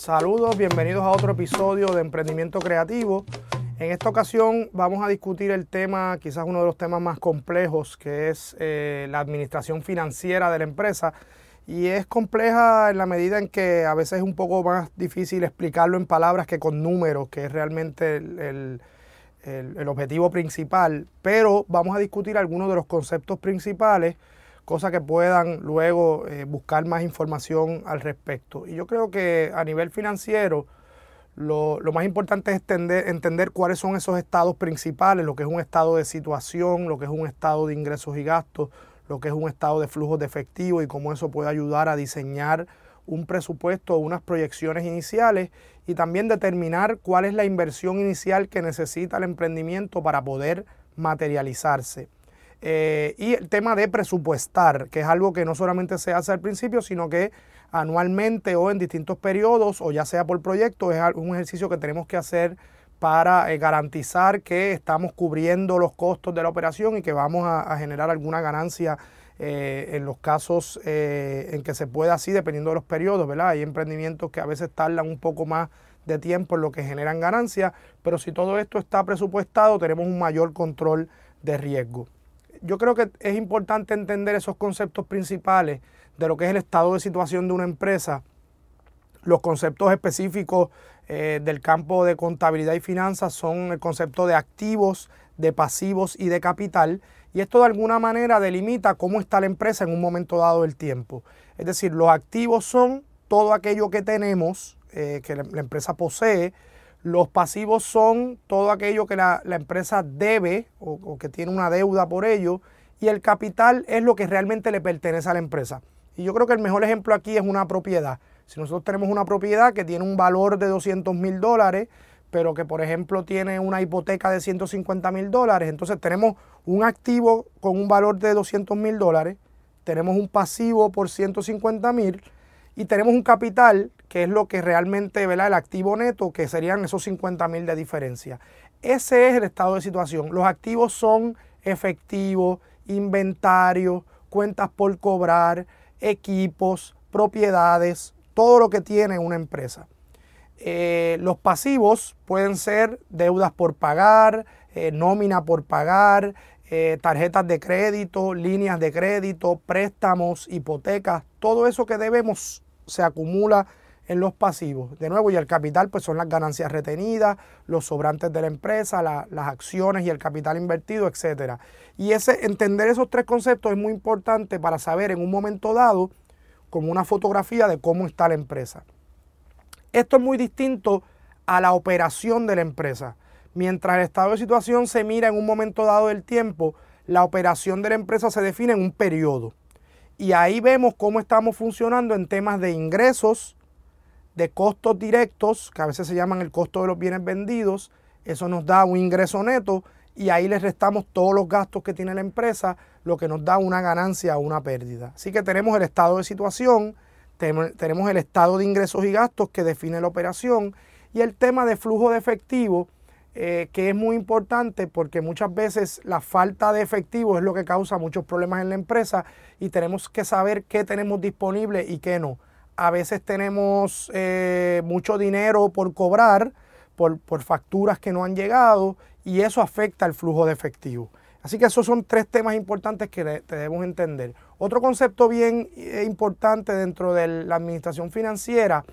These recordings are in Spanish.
Saludos, bienvenidos a otro episodio de Emprendimiento Creativo. En esta ocasión vamos a discutir el tema, quizás uno de los temas más complejos, que es eh, la administración financiera de la empresa. Y es compleja en la medida en que a veces es un poco más difícil explicarlo en palabras que con números, que es realmente el, el objetivo principal. Pero vamos a discutir algunos de los conceptos principales cosas que puedan luego eh, buscar más información al respecto. Y yo creo que a nivel financiero lo, más importante es entender, entender, cuáles son esos estados principales, lo que es un estado de situación, lo que es un estado de ingresos y gastos, lo que es un estado de flujos de efectivo y cómo eso puede ayudar a diseñar un presupuesto o unas proyecciones iniciales y también determinar cuál es la inversión inicial que necesita el emprendimiento para poder materializarse. Eh, y el tema de presupuestar, que es algo que no solamente se hace al principio, sino que anualmente o en distintos periodos, o ya sea por proyecto, es un ejercicio que tenemos que hacer para eh, garantizar que estamos cubriendo los costos de la operación y que vamos a, generar alguna ganancia eh, en los casos en que se pueda así, dependiendo de los periodos, ¿verdad? Hay emprendimientos que a veces tardan un poco más de tiempo en lo que generan ganancias, pero si todo esto está presupuestado, tenemos un mayor control de riesgo yo creo que es importante entender esos conceptos principales de lo que es el estado de situación de una empresa, los conceptos específicos eh, del campo de contabilidad y finanzas son el concepto de activos, de pasivos y de capital. Y esto de alguna manera delimita cómo está la empresa en un momento dado del tiempo. Es decir, los activos son todo aquello que tenemos, eh, que la empresa posee, los pasivos son todo aquello que la, empresa debe o, que tiene una deuda por ello. Y el capital es lo que realmente le pertenece a la empresa. Y yo creo que el mejor ejemplo aquí es una propiedad. Si nosotros tenemos una propiedad que tiene un valor de 200 mil dólares, pero que por ejemplo tiene una hipoteca de 150 mil dólares, entonces tenemos un activo con un valor de 200 mil dólares, tenemos un pasivo por 150 mil y tenemos un capital que es lo que realmente, ¿verdad? El activo neto, que serían esos 50 mil de diferencia. Ese es el estado de situación. Los activos son efectivos, inventario, cuentas por cobrar, equipos, propiedades, todo lo que tiene una empresa. Eh, los pasivos pueden ser deudas por pagar, eh, nómina por pagar, eh, tarjetas de crédito, líneas de crédito, préstamos, hipotecas, todo eso que debemos se acumula en los pasivos. De nuevo, y el capital pues son las ganancias retenidas, los sobrantes de la empresa, las acciones y el capital invertido, etc. Y ese, entender esos tres conceptos es muy importante para saber en un momento dado como una fotografía de cómo está la empresa. Esto es muy distinto a la operación de la empresa. Mientras el estado de situación se mira en un momento dado del tiempo, la operación de la empresa se define en un periodo. Y ahí vemos cómo estamos funcionando en temas de ingresos, de costos directos, que a veces se llaman el costo de los bienes vendidos. Eso nos da un ingreso neto y ahí le restamos todos los gastos que tiene la empresa, lo que nos da una ganancia o una pérdida. Así que tenemos el estado de situación, tenemos el estado de ingresos y gastos que define la operación y el tema de flujo de efectivo, eh, que es muy importante porque muchas veces la falta de efectivo es lo que causa muchos problemas en la empresa y tenemos que saber qué tenemos disponible y qué no a veces tenemos eh, mucho dinero por cobrar, por, facturas que no han llegado, y eso afecta el flujo de efectivo. Así que esos son tres temas importantes que debemos entender. Otro concepto bien eh, importante dentro de la administración financiera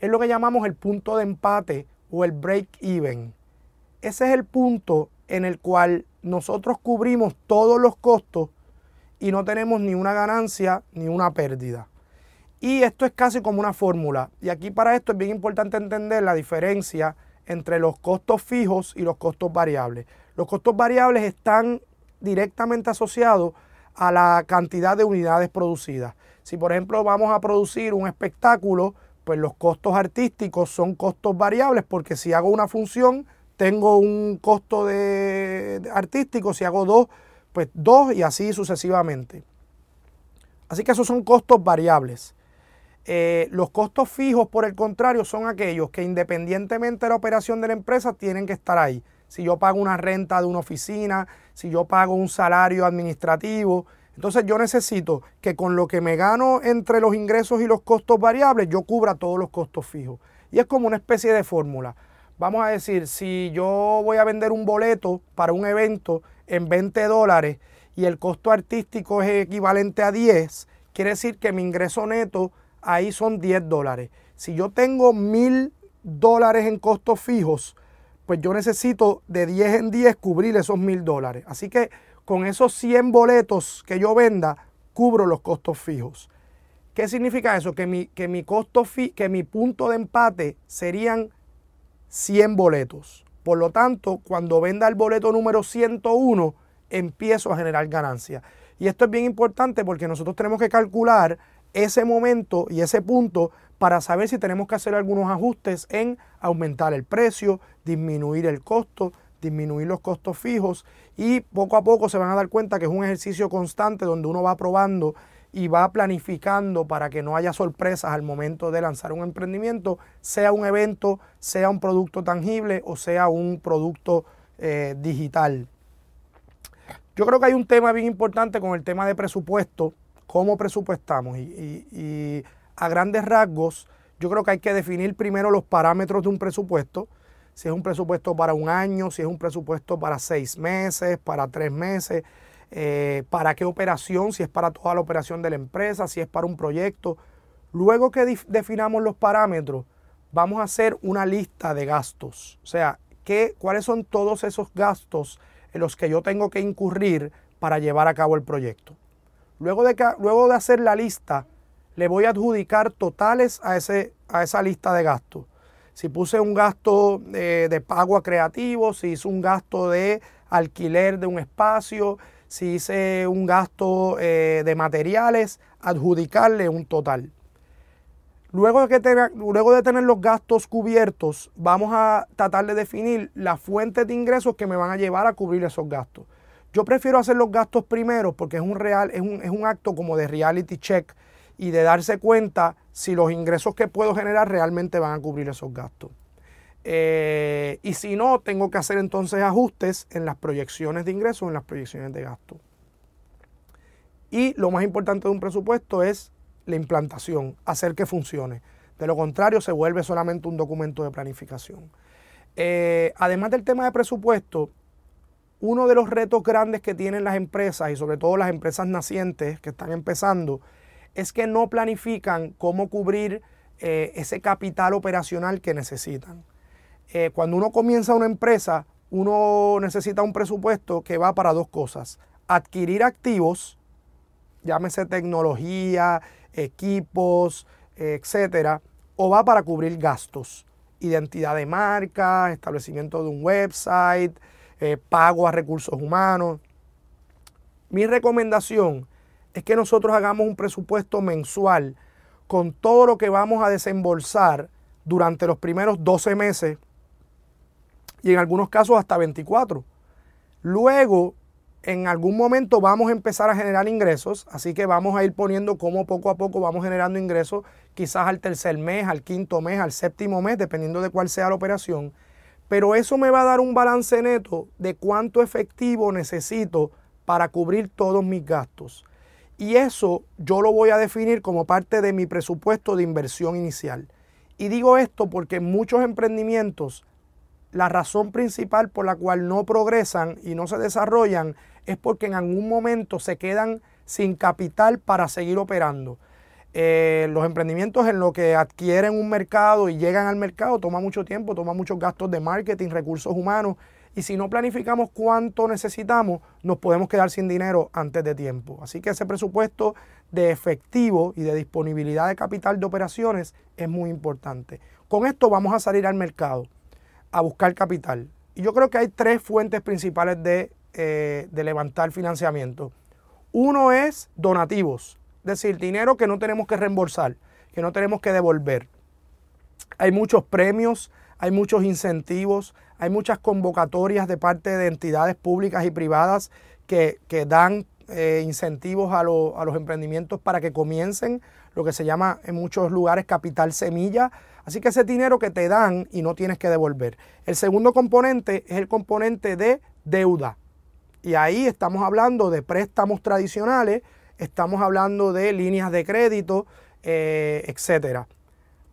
es lo que llamamos el punto de empate o el break-even. Ese es el punto en el cual nosotros cubrimos todos los costos y no tenemos ni una ganancia ni una pérdida. Y esto es casi como una fórmula. Y aquí para esto es bien importante entender la diferencia entre los costos fijos y los costos variables. Los costos variables están directamente asociados a la cantidad de unidades producidas. Si por ejemplo vamos a producir un espectáculo, pues los costos artísticos son costos variables porque si hago una función tengo un costo de artístico, si hago dos, pues dos y así sucesivamente. Así que esos son costos variables. Eh, los costos fijos, por el contrario, son aquellos que independientemente de la operación de la empresa tienen que estar ahí. Si yo pago una renta de una oficina, si yo pago un salario administrativo, entonces yo necesito que con lo que me gano entre los ingresos y los costos variables, yo cubra todos los costos fijos. Y es como una especie de fórmula. Vamos a decir, si yo voy a vender un boleto para un evento en 20 dólares y el costo artístico es equivalente a 10, quiere decir que mi ingreso neto ahí son 10 dólares. Si yo tengo mil dólares en costos fijos, pues yo necesito de 10 en 10 cubrir esos mil dólares. Así que con esos 100 boletos que yo venda, cubro los costos fijos. ¿Qué significa eso? Que mi, que mi costo que mi punto de empate serían 100 boletos. Por lo tanto, cuando venda el boleto número 101, empiezo a generar ganancia. Y esto es bien importante porque nosotros tenemos que calcular ese momento y ese punto para saber si tenemos que hacer algunos ajustes en aumentar el precio, disminuir el costo, disminuir los costos fijos y poco a poco se van a dar cuenta que es un ejercicio constante donde uno va probando y va planificando para que no haya sorpresas al momento de lanzar un emprendimiento, sea un evento, sea un producto tangible o sea un producto eh, digital. Yo creo que hay un tema bien importante con el tema de presupuesto, cómo presupuestamos y a grandes rasgos, yo creo que hay que definir primero los parámetros de un presupuesto. Si es un presupuesto para un año, si es un presupuesto para seis meses, para tres meses, eh, para qué operación, si es para toda la operación de la empresa, si es para un proyecto. Luego que definamos los parámetros, vamos a hacer una lista de gastos. O sea, ¿qué, ¿cuáles son todos esos gastos en los que yo tengo que incurrir para llevar a cabo el proyecto? Luego de, luego de hacer la lista, le voy a adjudicar totales a, ese, a esa lista de gastos. Si puse un gasto eh, de pago a creativos, si hice un gasto de alquiler de un espacio, si hice un gasto eh, de materiales, adjudicarle un total. Luego de, que luego de tener los gastos cubiertos, vamos a tratar de definir las fuentes de ingresos que me van a llevar a cubrir esos gastos. Yo prefiero hacer los gastos primero porque es un, real, es un, es un acto como de reality check y de darse cuenta si los ingresos que puedo generar realmente van a cubrir esos gastos. Eh, y si no, tengo que hacer entonces ajustes en las proyecciones de ingresos, en las proyecciones de gasto. Y lo más importante de un presupuesto es la implantación, hacer que funcione. De lo contrario, se vuelve solamente un documento de planificación. Eh, además del tema de presupuesto, uno de los retos grandes que tienen las empresas y sobre todo las empresas nacientes que están empezando es que no planifican cómo cubrir eh, ese capital operacional que necesitan. Eh, cuando uno comienza una empresa, uno necesita un presupuesto que va para dos cosas. Adquirir activos, llámese tecnología, equipos, etcétera, o va para cubrir gastos. Identidad de marca, establecimiento de un website, eh, pago a recursos humanos. Mi recomendación es que nosotros hagamos un presupuesto mensual con todo lo que vamos a desembolsar durante los primeros 12 meses y en algunos casos hasta 24. Luego, en algún momento vamos a empezar a generar ingresos, así que vamos a ir poniendo cómo poco a poco vamos generando ingresos, quizás al tercer mes, al quinto mes, al séptimo mes, dependiendo de cuál sea la operación. Pero eso me va a dar un balance neto de cuánto efectivo necesito para cubrir todos mis gastos. Y eso yo lo voy a definir como parte de mi presupuesto de inversión inicial. Y digo esto porque muchos emprendimientos, la razón principal por la cual no progresan y no se desarrollan es porque en algún momento se quedan sin capital para seguir operando. Eh, los emprendimientos en lo que adquieren un mercado y llegan al mercado toma mucho tiempo, toma muchos gastos de marketing, recursos humanos y si no planificamos cuánto necesitamos, nos podemos quedar sin dinero antes de tiempo. Así que ese presupuesto de efectivo y de disponibilidad de capital de operaciones es muy importante. Con esto vamos a salir al mercado a buscar capital. Y yo creo que hay tres fuentes principales de, eh, de levantar financiamiento. Uno es donativos, es decir, dinero que no tenemos que reembolsar, que no tenemos que devolver. Hay muchos premios, hay muchos incentivos, hay muchas convocatorias de parte de entidades públicas y privadas que, dan eh, incentivos a, a, los emprendimientos para que comiencen lo que se llama en muchos lugares capital semilla. Así que ese dinero que te dan y no tienes que devolver. El segundo componente es el componente de deuda. Y ahí estamos hablando de préstamos tradicionales, estamos hablando de líneas de crédito, eh, etcétera.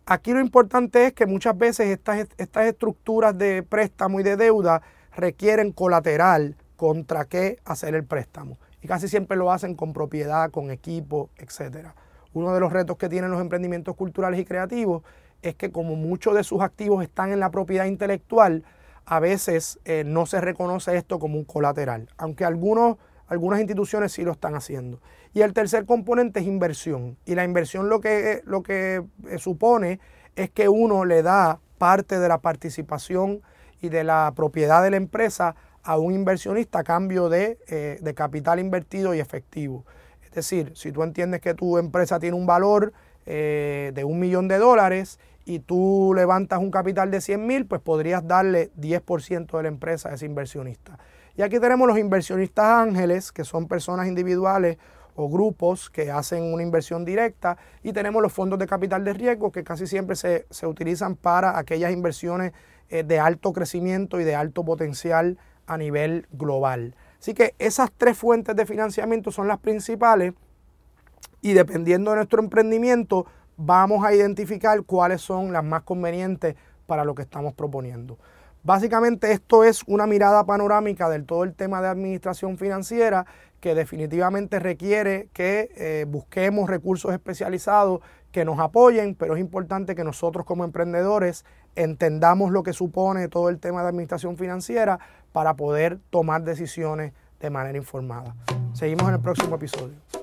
Aquí lo importante es que muchas veces estas, estas estructuras de préstamo y de deuda requieren colateral contra qué hacer el préstamo. Y casi siempre lo hacen con propiedad, con equipo, etc. Uno de los retos que tienen los emprendimientos culturales y creativos es que como muchos de sus activos están en la propiedad intelectual, a veces eh, no se reconoce esto como un colateral, aunque algunos, algunas instituciones sí lo están haciendo. Y el tercer componente es inversión. Y la inversión lo que, lo que eh, supone es que uno le da parte de la participación y de la propiedad de la empresa a un inversionista a cambio de, eh, de capital invertido y efectivo. Es decir, si tú entiendes que tu empresa tiene un valor de un millón de dólares y tú levantas un capital de 100 mil, pues podrías darle 10% de la empresa a ese inversionista. Y aquí tenemos los inversionistas ángeles, que son personas individuales o grupos que hacen una inversión directa, y tenemos los fondos de capital de riesgo, que casi siempre se, utilizan para aquellas inversiones eh, de alto crecimiento y de alto potencial a nivel global. Así que esas tres fuentes de financiamiento son las principales y dependiendo de nuestro emprendimiento, vamos a identificar cuáles son las más convenientes para lo que estamos proponiendo. Básicamente esto es una mirada panorámica del todo el tema de administración financiera que definitivamente requiere que eh, busquemos recursos especializados que nos apoyen, pero es importante que nosotros como emprendedores entendamos lo que supone todo el tema de administración financiera para poder tomar decisiones de manera informada. Seguimos en el próximo episodio.